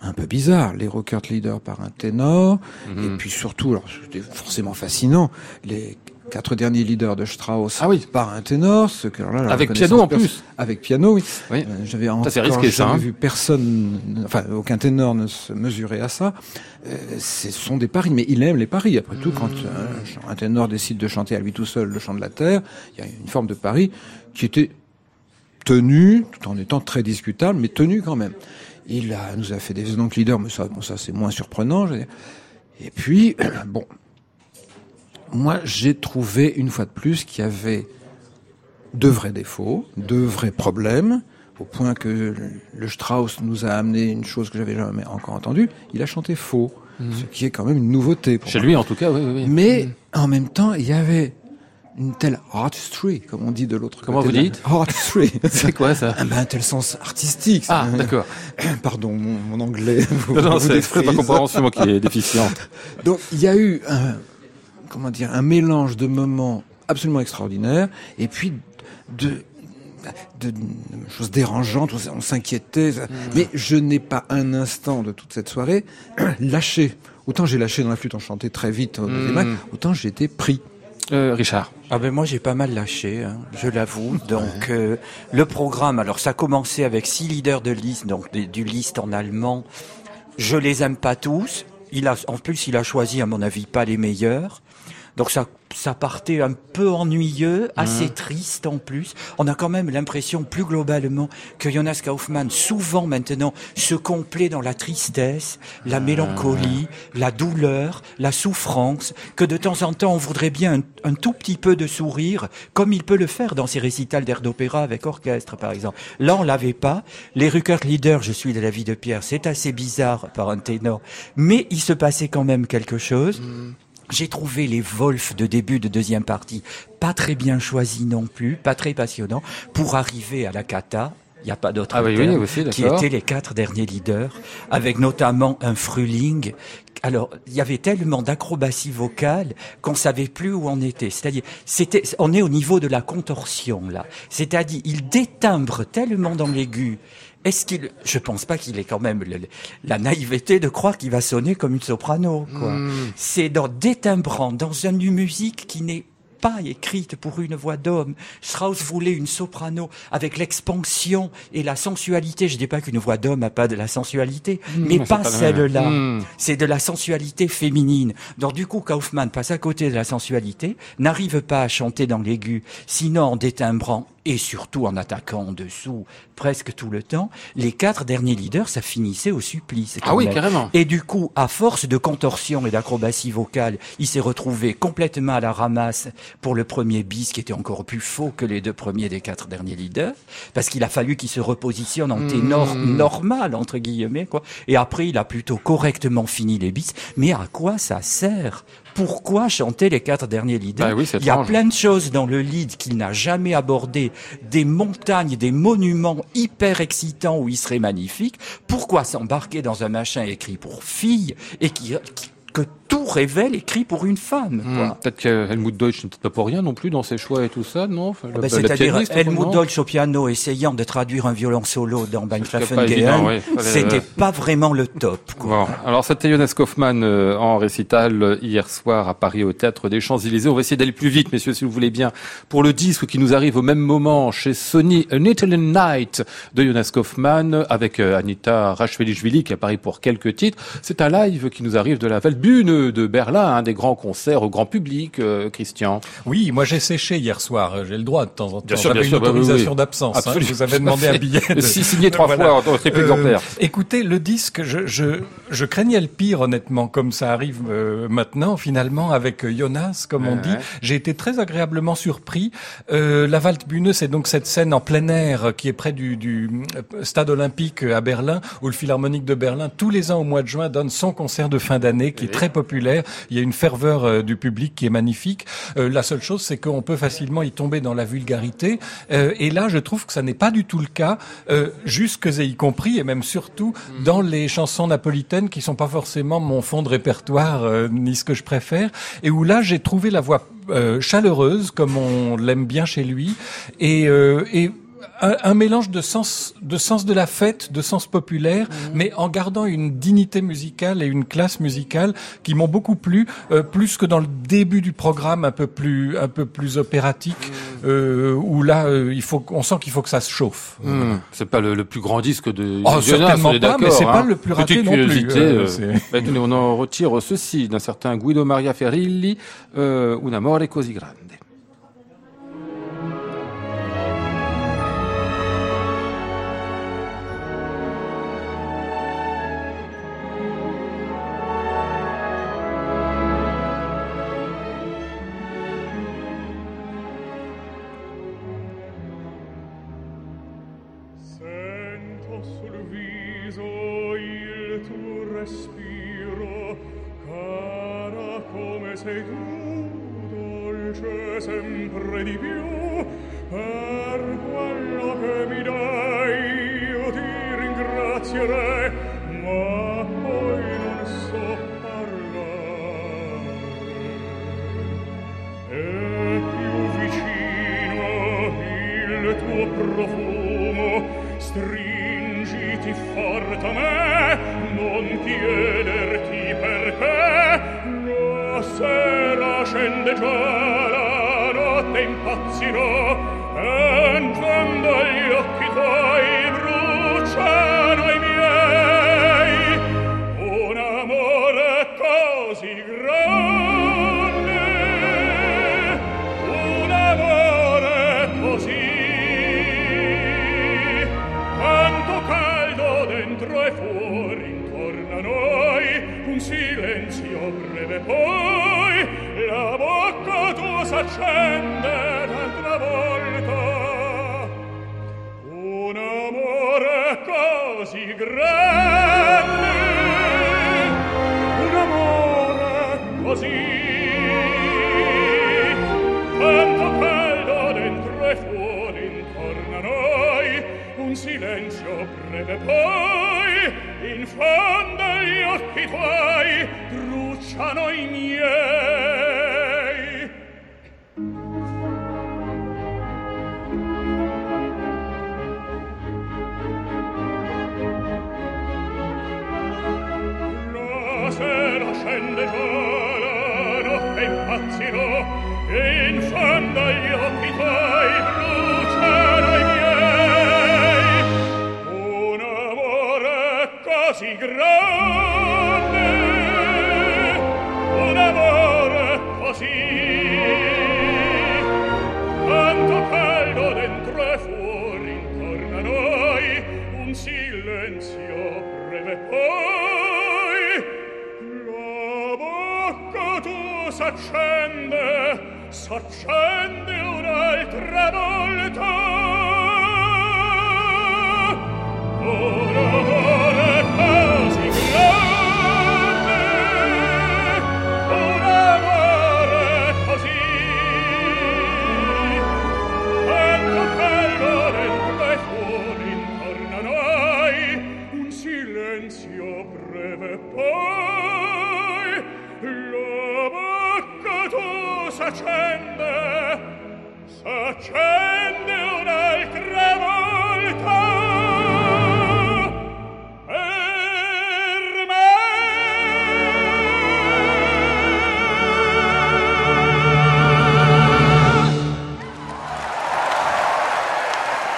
un peu bizarres, les Rockert Leader par un ténor, et puis surtout, alors c'était forcément fascinant, les quatre derniers leaders de Strauss Ah oui. par un ténor, ce que là, Avec piano en plus. Avec piano, oui. Oui. Euh, J'avais jamais hein. vu personne, enfin aucun ténor ne se mesurait à ça. Euh, ce sont des paris, mais il aime les paris. Après tout, quand un, un ténor décide de chanter à lui tout seul le chant de la terre, il y a une forme de pari qui était tenu, tout en étant très discutable, mais tenu quand même. Il a, nous a fait des donc leaders, mais ça, bon, ça c'est moins surprenant. je veux dire. Et puis, bon, moi j'ai trouvé une fois de plus qu'il y avait de vrais défauts, de vrais problèmes, au point que le- Strauss nous a amené une chose que j'avais jamais encore entendue. Il a chanté faux, ce qui est quand même une nouveauté. Pour Chez moi. lui, en tout cas, oui, oui. oui. Mais en même temps, il y avait une telle artistry, comme on dit de l'autre Comment côté. vous de la- dites Artistry. C'est quoi ça Ah ben, un tel sens artistique. Ah, d'accord. Pardon, mon, mon anglais. vous- Non, non, vous c'est défrise. compréhension qui est déficiente. Donc, il y a eu un, comment dire, un mélange de moments absolument extraordinaires, et puis de, de, de choses dérangeantes, on s'inquiétait. ça. Mais je n'ai pas un instant de toute cette soirée lâché. Autant j'ai lâché dans la flûte enchantée très vite au acte, autant j'ai été pris. Euh, Richard. Ah ben moi j'ai pas mal lâché, hein, je l'avoue. Donc euh, le programme, alors ça a commencé avec six leaders de liste, donc des- du liste en allemand. Je les aime pas tous. Il a, en plus, il a choisi à mon avis pas les meilleurs. Donc ça, ça partait un peu ennuyeux, assez triste en plus. On a quand même l'impression plus globalement que Jonas Kaufmann, souvent maintenant, se complaît dans la tristesse, la mélancolie, la douleur, la souffrance, que de temps en temps on voudrait bien un, un tout petit peu de sourire, comme il peut le faire dans ses récitals d'air d'opéra avec orchestre par exemple. Là on l'avait pas. Les Ruckert Leader, je suis de la vie de Pierre, c'est assez bizarre par un ténor, mais il se passait quand même quelque chose. J'ai trouvé les Wolf de début de deuxième partie pas très bien choisis non plus, pas très passionnants, pour arriver à la kata. Il n'y a pas d'autre Ah oui, oui, aussi, qui étaient les quatre derniers leaders, avec notamment un Fruling. Alors, il y avait tellement d'acrobatie vocale qu'on savait plus où on était. C'est-à-dire, c'était, on est au niveau de la contorsion là. C'est-à-dire, il détimbre tellement dans l'aigu. Est-ce qu'il, je pense pas qu'il ait quand même le- la naïveté de croire qu'il va sonner comme une soprano. Quoi. Hmm. C'est dans détimbrant, dans une musique qui n'est pas écrite pour une voix d'homme. Strauss voulait une soprano avec l'expansion et la sensualité. Je dis pas qu'une voix d'homme n'a pas de la sensualité, mais mais pas celle-là. Hmm. C'est de la sensualité féminine. Donc du coup, Kaufmann passe à côté de la sensualité, n'arrive pas à chanter dans l'aigu, sinon en détimbrant et surtout en attaquant en dessous presque tout le temps. Les quatre derniers leaders, ça finissait au supplice. Ah oui, même. carrément. Et du coup, à force de contorsion et d'acrobatie vocale, il s'est retrouvé complètement à la ramasse pour le premier bis, qui était encore plus faux que les deux premiers des quatre derniers leaders, parce qu'il a fallu qu'il se repositionne en ténor Hmm. normal, entre guillemets, quoi. Et après, il a plutôt correctement fini les bis. Mais à quoi ça sert pourquoi chanter les quatre derniers leaders Bah oui, Il y a plein de choses dans le lead qu'il n'a jamais abordé, des montagnes, des monuments hyper excitants où il serait magnifique. Pourquoi s'embarquer dans un machin écrit pour filles et qui, qui- que tout révèle écrit pour une femme quoi. Peut-être que Helmut Deutsch n'est peut-être pas pour rien non plus dans ses choix et tout ça, non Enfin, le- Ben, C'est-à-dire Helmut Deutsch au piano essayant de traduire un violon solo dans évident, oui. Fallait- c'était pas vraiment le top. Quoi. Bon, alors c'était Jonas Kaufmann euh, en récital euh, hier soir à Paris au Théâtre des Champs-Élysées. On va essayer d'aller plus vite, messieurs, si vous voulez bien, pour le disque qui nous arrive au même moment chez Sony, An Italian Night de Jonas Kaufmann avec euh, Anita Rachvelishvili qui apparaît pour quelques titres. C'est un live qui nous arrive de la De Berlin, un des grands concerts au grand public, euh, Christian. Oui, moi j'ai séché hier soir. J'ai le droit de temps en temps. Bien sûr, J'avais bien une sûr, bah oui, autorisation d'absence. hein. Je vous avais demandé un billet. de- Si- signé trois Voilà. fois dans triple Euh, exemplaire. Écoutez, le disque, je, je, je craignais le pire, honnêtement, comme ça arrive euh, maintenant, finalement, avec euh, Jonas, comme on dit. ouais. J'ai été très agréablement surpris. Euh, la Waldbühne, c'est donc cette scène en plein air euh, qui est près du, du euh, stade olympique euh, à Berlin, où le Philharmonique de Berlin, tous les ans au mois de juin, donne son concert de fin d'année, qui est très populaire. Il y a une ferveur euh, du public qui est magnifique. Euh, la seule chose, c'est qu'on peut facilement y tomber dans la vulgarité. Euh, et là, je trouve que ça n'est pas du tout le cas, jusque et y compris, et même surtout, dans les chansons napolitaines qui sont pas forcément mon fond de répertoire, ni ce que je préfère, et où là, j'ai trouvé la voix euh, chaleureuse, comme on l'aime bien chez lui, et, euh, et un, un mélange de sens, de sens de la fête, de sens populaire, mais en gardant une dignité musicale et une classe musicale qui m'ont beaucoup plu, euh, plus que dans le début du programme un peu plus, un peu plus opératique, euh, où là, euh, il faut, on sent qu'il faut que ça se chauffe. Hmm, C'est pas le, le plus grand disque de Oh, Jonas, certainement on est pas, mais c'est pas hein. le plus raté Petite non plus, euh, euh, on en retire ceci d'un certain Guido Maria Ferilli, euh, Un amore così grande.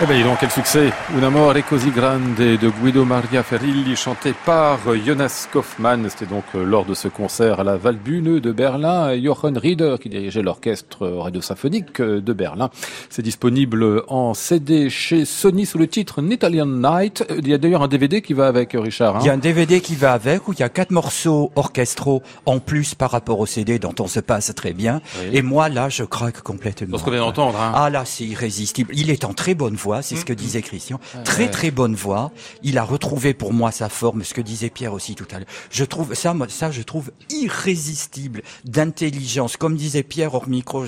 Ben donc, quel succès Un amore così grande de Guido Maria Ferilli, chanté par Jonas Kaufmann. C'était donc euh, lors de ce concert à la Valbühne de Berlin. Jochen Rieder, qui dirigeait l'orchestre radio symphonique euh, de Berlin. C'est disponible en CD chez Sony sous le titre Italian Night. Il y a d'ailleurs un DVD qui va avec, Richard. Hein il y a un DVD qui va avec, où il y a quatre morceaux orchestraux en plus par rapport au CD dont on se passe très bien. Et moi, là, je craque complètement. ce qu'on vient d'entendre. Hein. Ah là, c'est irrésistible. Il est en très bonne voix c'est ce que mm. disait Christian. Très très bonne voix. Il a retrouvé pour moi sa forme, ce que disait Pierre aussi tout à l'heure. Je trouve ça, ça je trouve irrésistible d'intelligence, comme disait Pierre hors micro,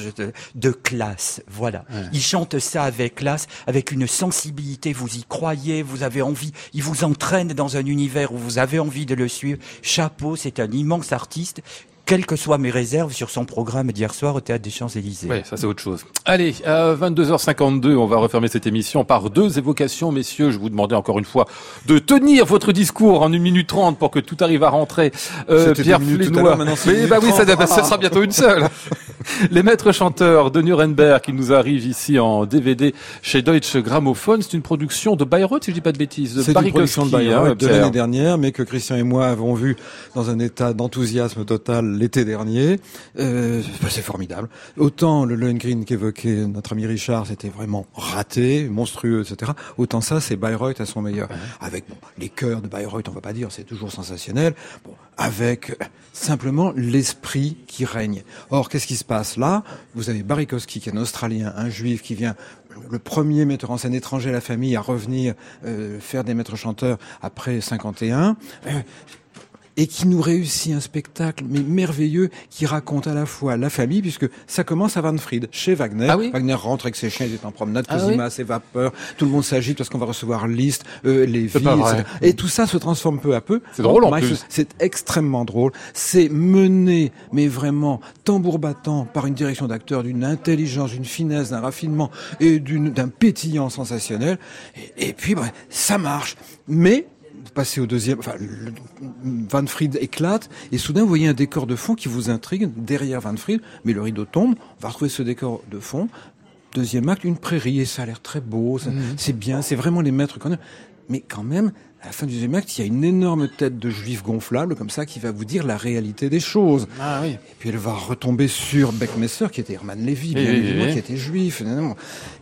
de classe. Voilà. Il chante ça avec classe, avec une sensibilité. Vous y croyez, vous avez envie. Il vous entraîne dans un univers où vous avez envie de le suivre. Chapeau, c'est un immense artiste quelles que soient mes réserves sur son programme d'hier soir au Théâtre des Champs-Élysées. Oui, ça c'est autre chose. Allez, à 22h52, on va refermer cette émission par deux évocations, messieurs. Je vous demandais encore une fois de tenir votre discours en une minute trente pour que tout arrive à rentrer. Euh, Pierre Flénois. Mais bah oui, ça, ça, sera bientôt une seule. Les maîtres chanteurs de Nuremberg qui nous arrivent ici en DVD chez Deutsche Grammophon. C'est une production de Bayreuth, si je dis pas de bêtises. C'est une production de Bayreuth hein, de l'année dernière, mais que Christian et moi avons vu dans un état d'enthousiasme total l'été dernier. Euh, c'est formidable. Autant le Lohengrin qu'évoquait notre ami Richard, c'était vraiment raté, monstrueux, etc. Autant ça, c'est Bayreuth à son meilleur. Avec bon, les chœurs de Bayreuth, on va pas dire, c'est toujours sensationnel. Bon, avec simplement l'esprit qui règne. Or, qu'est-ce qui se passe là? Vous avez Barikowski, qui est un Australien, un Juif, qui vient le premier metteur en scène étranger à la famille à revenir euh, faire des maîtres chanteurs après 51 et qui nous réussit un spectacle mais merveilleux qui raconte à la fois la famille puisque ça commence à Wanfried chez Wagner. Ah Wagner rentre avec ses chiens, il est en promenade, ah Cosima ses vapeurs, tout le monde s'agite parce qu'on va recevoir Liszt, euh, les vies, Et tout ça se transforme peu à peu. C'est drôle en plus. C'est extrêmement drôle. C'est mené, mais vraiment tambour battant par une direction d'acteur d'une intelligence, d'une finesse, d'un raffinement et d'un pétillant sensationnel. Et, et puis, bref, ça marche. Mais passer au deuxième, enfin, Van Fried éclate, et soudain vous voyez un décor de fond qui vous intrigue derrière Van Fried, mais le rideau tombe, on va retrouver ce décor de fond, deuxième acte, une prairie, et ça a l'air très beau, mhm. c'est bien, c'est vraiment les maîtres qu'on a. Mais quand même, à la fin du deuxième acte, il y a une énorme tête de juif gonflable comme ça qui va vous dire la réalité des choses. Ah, oui. Et puis elle va retomber sur Beckmesser qui était Hermann Lévy, bien évidemment, qui était juif.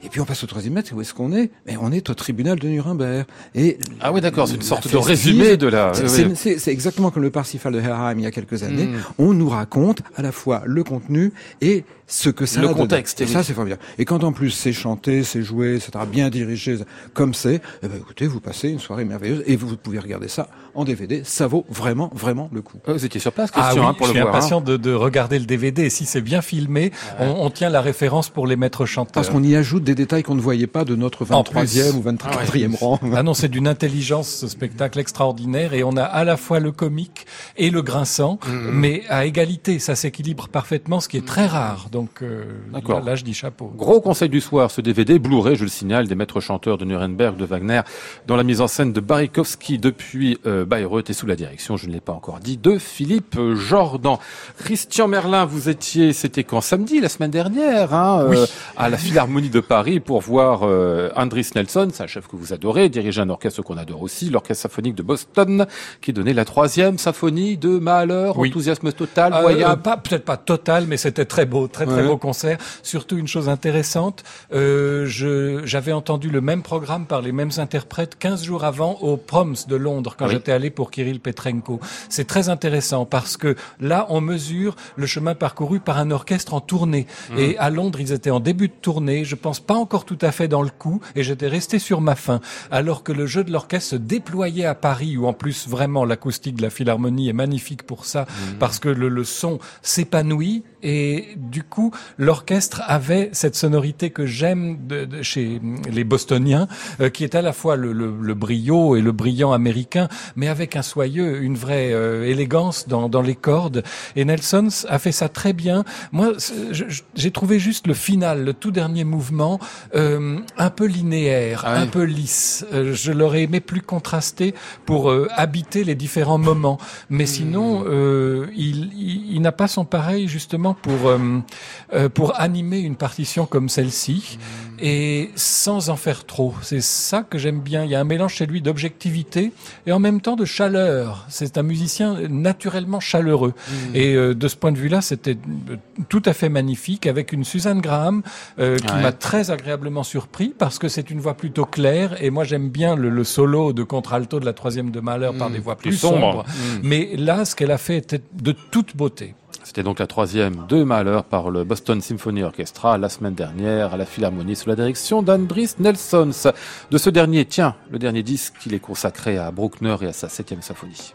Et puis on passe au troisième acte, où est-ce qu'on est? Mais on est au tribunal de Nuremberg. Et ah oui, d'accord, c'est une sorte de résumé de la. C'est exactement comme le Parsifal de Herheim il y a quelques années. Hmm. On nous raconte à la fois le contenu et ce que ça le contexte. Et ça, c'est formidable. Et quand en plus c'est chanté, c'est joué, etc., bien dirigé, comme c'est, eh ben, écoutez, vous passez une soirée merveilleuse et vous pouvez regarder ça en DVD. Ça vaut vraiment, vraiment le coup. Euh, vous étiez sur place, Christian, ah hein, pour je le voir. Je suis impatient de, de, regarder le DVD. Et si c'est bien filmé, on, on, tient la référence pour les maîtres chanteurs. Parce qu'on y ajoute des détails qu'on ne voyait pas de notre 23e ou 24e ah rang. Ah non, c'est d'une intelligence, ce spectacle extraordinaire. Et on a à la fois le comique et le grinçant, mm-hmm. mais à égalité. Ça s'équilibre parfaitement, ce qui est très rare. Donc, euh, Là, là, je dis chapeau. Gros conseil du soir, ce DVD Blu-ray, je le signale, des maîtres chanteurs de Nuremberg, de Wagner, dans la mise en scène de Barry Tchaïkovski depuis euh, Bayreuth et sous la direction, je ne l'ai pas encore dit, de Philippe Jordan. Christian Merlin, vous étiez, c'était quand? Samedi, la semaine dernière, hein, euh, à la Philharmonie de Paris pour voir euh, Andris Nelson, c'est un chef que vous adorez, diriger un orchestre qu'on adore aussi, l'Orchestre symphonique de Boston, qui donnait la troisième symphonie de Mahler, enthousiasme total, euh, pas Peut-être pas total, mais c'était très beau, très très beau concert. Surtout une chose intéressante, euh, j'avais entendu le même programme par les mêmes interprètes 15 jours avant au Proms de Londres, quand j'étais allé pour Kirill Petrenko. C'est très intéressant parce que là, on mesure le chemin parcouru par un orchestre en tournée. Mmh. Et à Londres, ils étaient en début de tournée, je pense pas encore tout à fait dans le coup, et j'étais resté sur ma faim. Alors que le jeu de l'orchestre se déployait à Paris, où en plus vraiment l'acoustique de la Philharmonie est magnifique pour ça, mmh. parce que le, le son s'épanouit et du coup, l'orchestre avait cette sonorité que j'aime de, chez les Bostoniens, euh, qui est à la fois le, le, le, brio et le brillant américain, mais avec un soyeux, une vraie euh, élégance dans, dans, les cordes. Et Nelson a fait ça très bien. Moi, j'ai trouvé juste le final, le tout dernier mouvement, euh, un peu linéaire, ah un peu lisse. Je l'aurais aimé plus contrasté pour habiter les différents moments. Mais sinon, il, il, il n'a pas son pareil justement pour euh, euh, pour animer une partition comme celle-ci et sans en faire trop. C'est ça que j'aime bien. Il y a un mélange chez lui d'objectivité et en même temps de chaleur. C'est un musicien naturellement chaleureux. Mmh. Et euh, de ce point de vue-là, c'était tout à fait magnifique avec une Suzanne Graham qui m'a très agréablement surpris parce que c'est une voix plutôt claire et moi j'aime bien le, solo de contralto de la troisième de Mahler par mmh. des voix plus, sombres. Mmh. Mais là, ce qu'elle a fait était de toute beauté. C'était donc la troisième de Mahler par le Boston Symphony Orchestra la semaine dernière à la Philharmonie sous la direction d'Andris Nelsons. De ce dernier, tiens, le dernier disque, il est consacré à Bruckner et à sa septième symphonie.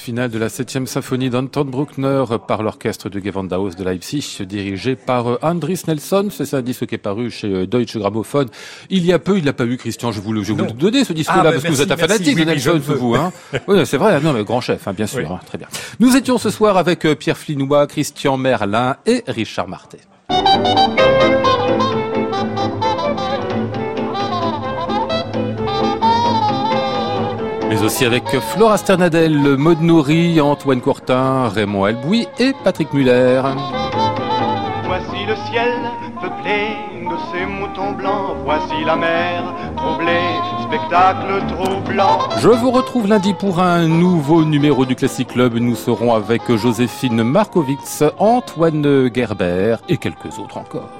Finale de la septième symphonie d'Anton Bruckner par l'orchestre de Gewandhaus de Leipzig, dirigé par euh, Andris Nelson. C'est un disque qui est paru chez euh, Deutsche Grammophon. Il y a peu, il l'a pas eu, Christian. Je vous le, je vous le donner, ce disque-là, ah, parce que vous êtes un fanatique de Nelson, vous, hein. oui, c'est vrai. Non, mais grand chef, hein, bien sûr. Hein, très bien. Nous étions ce soir avec euh, Pierre Flinois, Christian Merlin et Richard Martet mais aussi avec Flora Sternadel, Maud Nourri, Antoine Courtin, Raymond Albouy et Patrick Muller. Voici le ciel peuplé de ces moutons blancs, voici la mer troublée, spectacle troublant. Je vous retrouve lundi pour un nouveau numéro du Classic Club. Nous serons avec Joséphine Markovitz, Antoine Gerber et quelques autres encore.